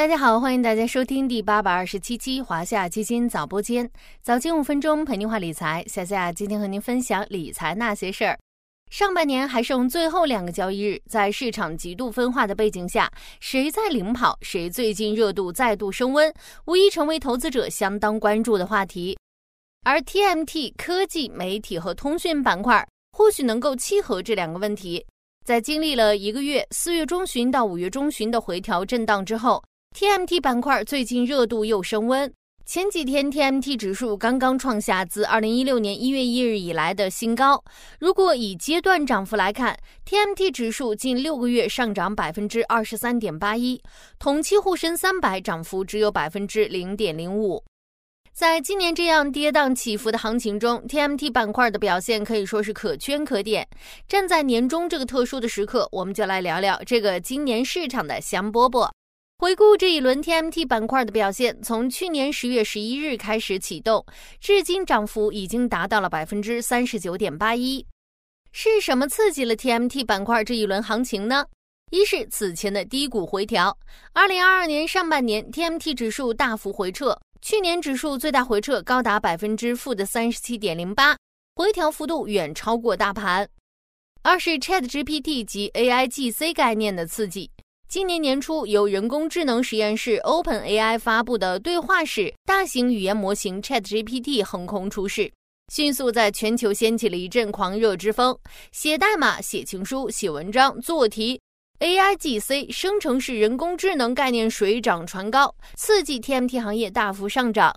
大家好，欢迎大家收听第八百二十七期华夏基金早播间，早间五分钟陪您话理财。夏夏今天和您分享理财那些事儿。上半年还剩最后两个交易日，在市场极度分化的背景下，谁在领跑，谁最近热度再度升温，无疑成为投资者相当关注的话题。而 TMT 科技、媒体和通讯板块或许能够契合这两个问题。在经历了一个月四月中旬到五月中旬的回调震荡之后。TMT 板块最近热度又升温。前几天 TMT 指数刚刚创下自2016年1月1日以来的新高。如果以阶段涨幅来看，TMT 指数近六个月上涨百分之二十三点八一，同期沪深三百涨幅只有百分之零点零五。在今年这样跌宕起伏的行情中，TMT 板块的表现可以说是可圈可点。站在年终这个特殊的时刻，我们就来聊聊这个今年市场的香饽饽。回顾这一轮 TMT 板块的表现，从去年十月十一日开始启动，至今涨幅已经达到了百分之三十九点八一。是什么刺激了 TMT 板块这一轮行情呢？一是此前的低谷回调。二零二二年上半年 TMT 指数大幅回撤，去年指数最大回撤高达百分之负的三十七点零八，回调幅度远超过大盘。二是 ChatGPT 及 AIGC 概念的刺激。今年年初，由人工智能实验室 OpenAI 发布的对话式大型语言模型 ChatGPT 横空出世，迅速在全球掀起了一阵狂热之风。写代码、写情书、写文章、做题，AIGC 生成式人工智能概念水涨船高，刺激 TMT 行业大幅上涨。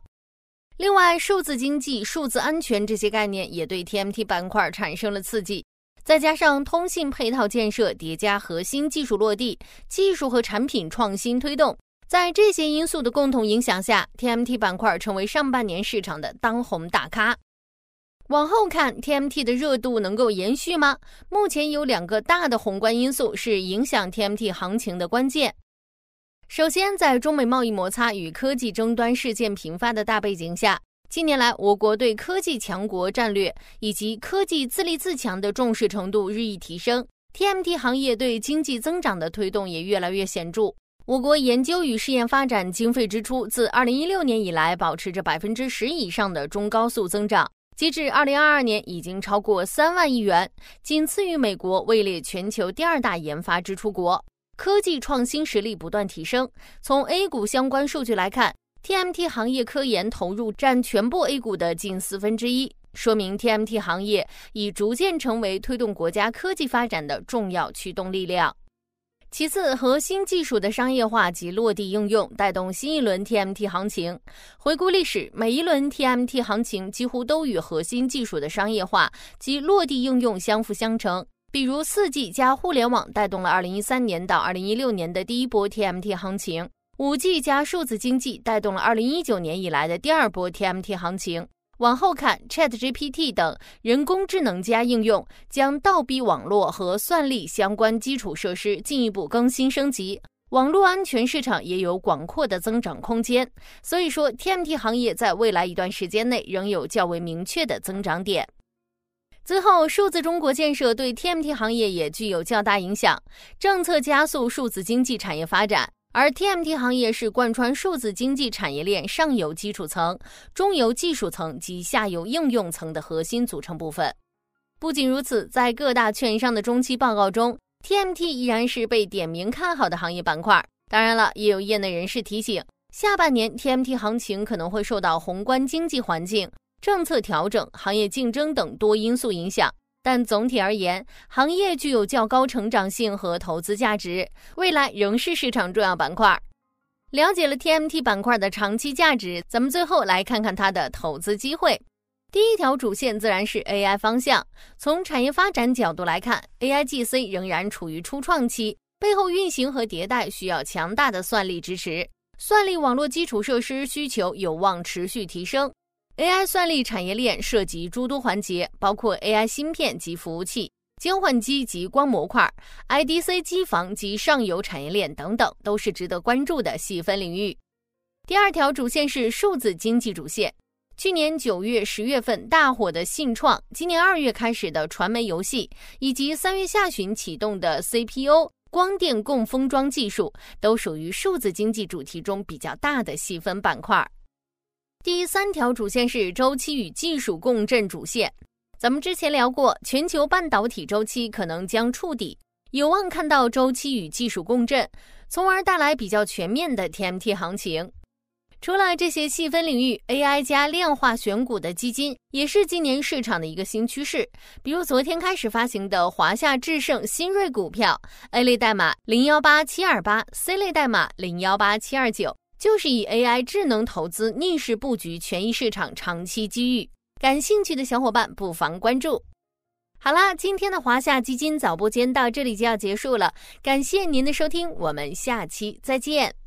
另外，数字经济、数字安全这些概念也对 TMT 板块产生了刺激。再加上通信配套建设叠加核心技术落地，技术和产品创新推动，在这些因素的共同影响下，TMT 板块成为上半年市场的当红大咖。往后看，TMT 的热度能够延续吗？目前有两个大的宏观因素是影响 TMT 行情的关键。首先，在中美贸易摩擦与科技争端事件频发的大背景下。近年来，我国对科技强国战略以及科技自立自强的重视程度日益提升，TMT 行业对经济增长的推动也越来越显著。我国研究与试验发展经费支出自2016年以来保持着百分之十以上的中高速增长，截至2022年已经超过三万亿元，仅次于美国，位列全球第二大研发支出国。科技创新实力不断提升。从 A 股相关数据来看。TMT 行业科研投入占全部 A 股的近四分之一，说明 TMT 行业已逐渐成为推动国家科技发展的重要驱动力量。其次，核心技术的商业化及落地应用带动新一轮 TMT 行情。回顾历史，每一轮 TMT 行情几乎都与核心技术的商业化及落地应用相辅相成。比如，4G 加互联网带动了2013年到2016年的第一波 TMT 行情。五 G 加数字经济带动了二零一九年以来的第二波 TMT 行情。往后看，ChatGPT 等人工智能加应用将倒逼网络和算力相关基础设施进一步更新升级，网络安全市场也有广阔的增长空间。所以说，TMT 行业在未来一段时间内仍有较为明确的增长点。最后，数字中国建设对 TMT 行业也具有较大影响，政策加速数字经济产业发展。而 TMT 行业是贯穿数字经济产业链上游基础层、中游技术层及下游应用层的核心组成部分。不仅如此，在各大券商的中期报告中，TMT 依然是被点名看好的行业板块。当然了，也有业内人士提醒，下半年 TMT 行情可能会受到宏观经济环境、政策调整、行业竞争等多因素影响。但总体而言，行业具有较高成长性和投资价值，未来仍是市场重要板块。了解了 TMT 板块的长期价值，咱们最后来看看它的投资机会。第一条主线自然是 AI 方向。从产业发展角度来看，AIGC 仍然处于初创期，背后运行和迭代需要强大的算力支持，算力网络基础设施需求有望持续提升。AI 算力产业链涉及诸多环节，包括 AI 芯片及服务器、交换机及光模块、IDC 机房及上游产业链等等，都是值得关注的细分领域。第二条主线是数字经济主线。去年九月、十月份大火的信创，今年二月开始的传媒游戏，以及三月下旬启动的 CPO 光电共封装技术，都属于数字经济主题中比较大的细分板块。第三条主线是周期与技术共振主线。咱们之前聊过，全球半导体周期可能将触底，有望看到周期与技术共振，从而带来比较全面的 TMT 行情。除了这些细分领域，AI 加量化选股的基金也是今年市场的一个新趋势。比如昨天开始发行的华夏智胜新锐股票，A 类代码零幺八七二八，C 类代码零幺八七二九，就是以 AI 智能投资逆势布局权益市场长期机遇。感兴趣的小伙伴不妨关注。好啦，今天的华夏基金早播间到这里就要结束了，感谢您的收听，我们下期再见。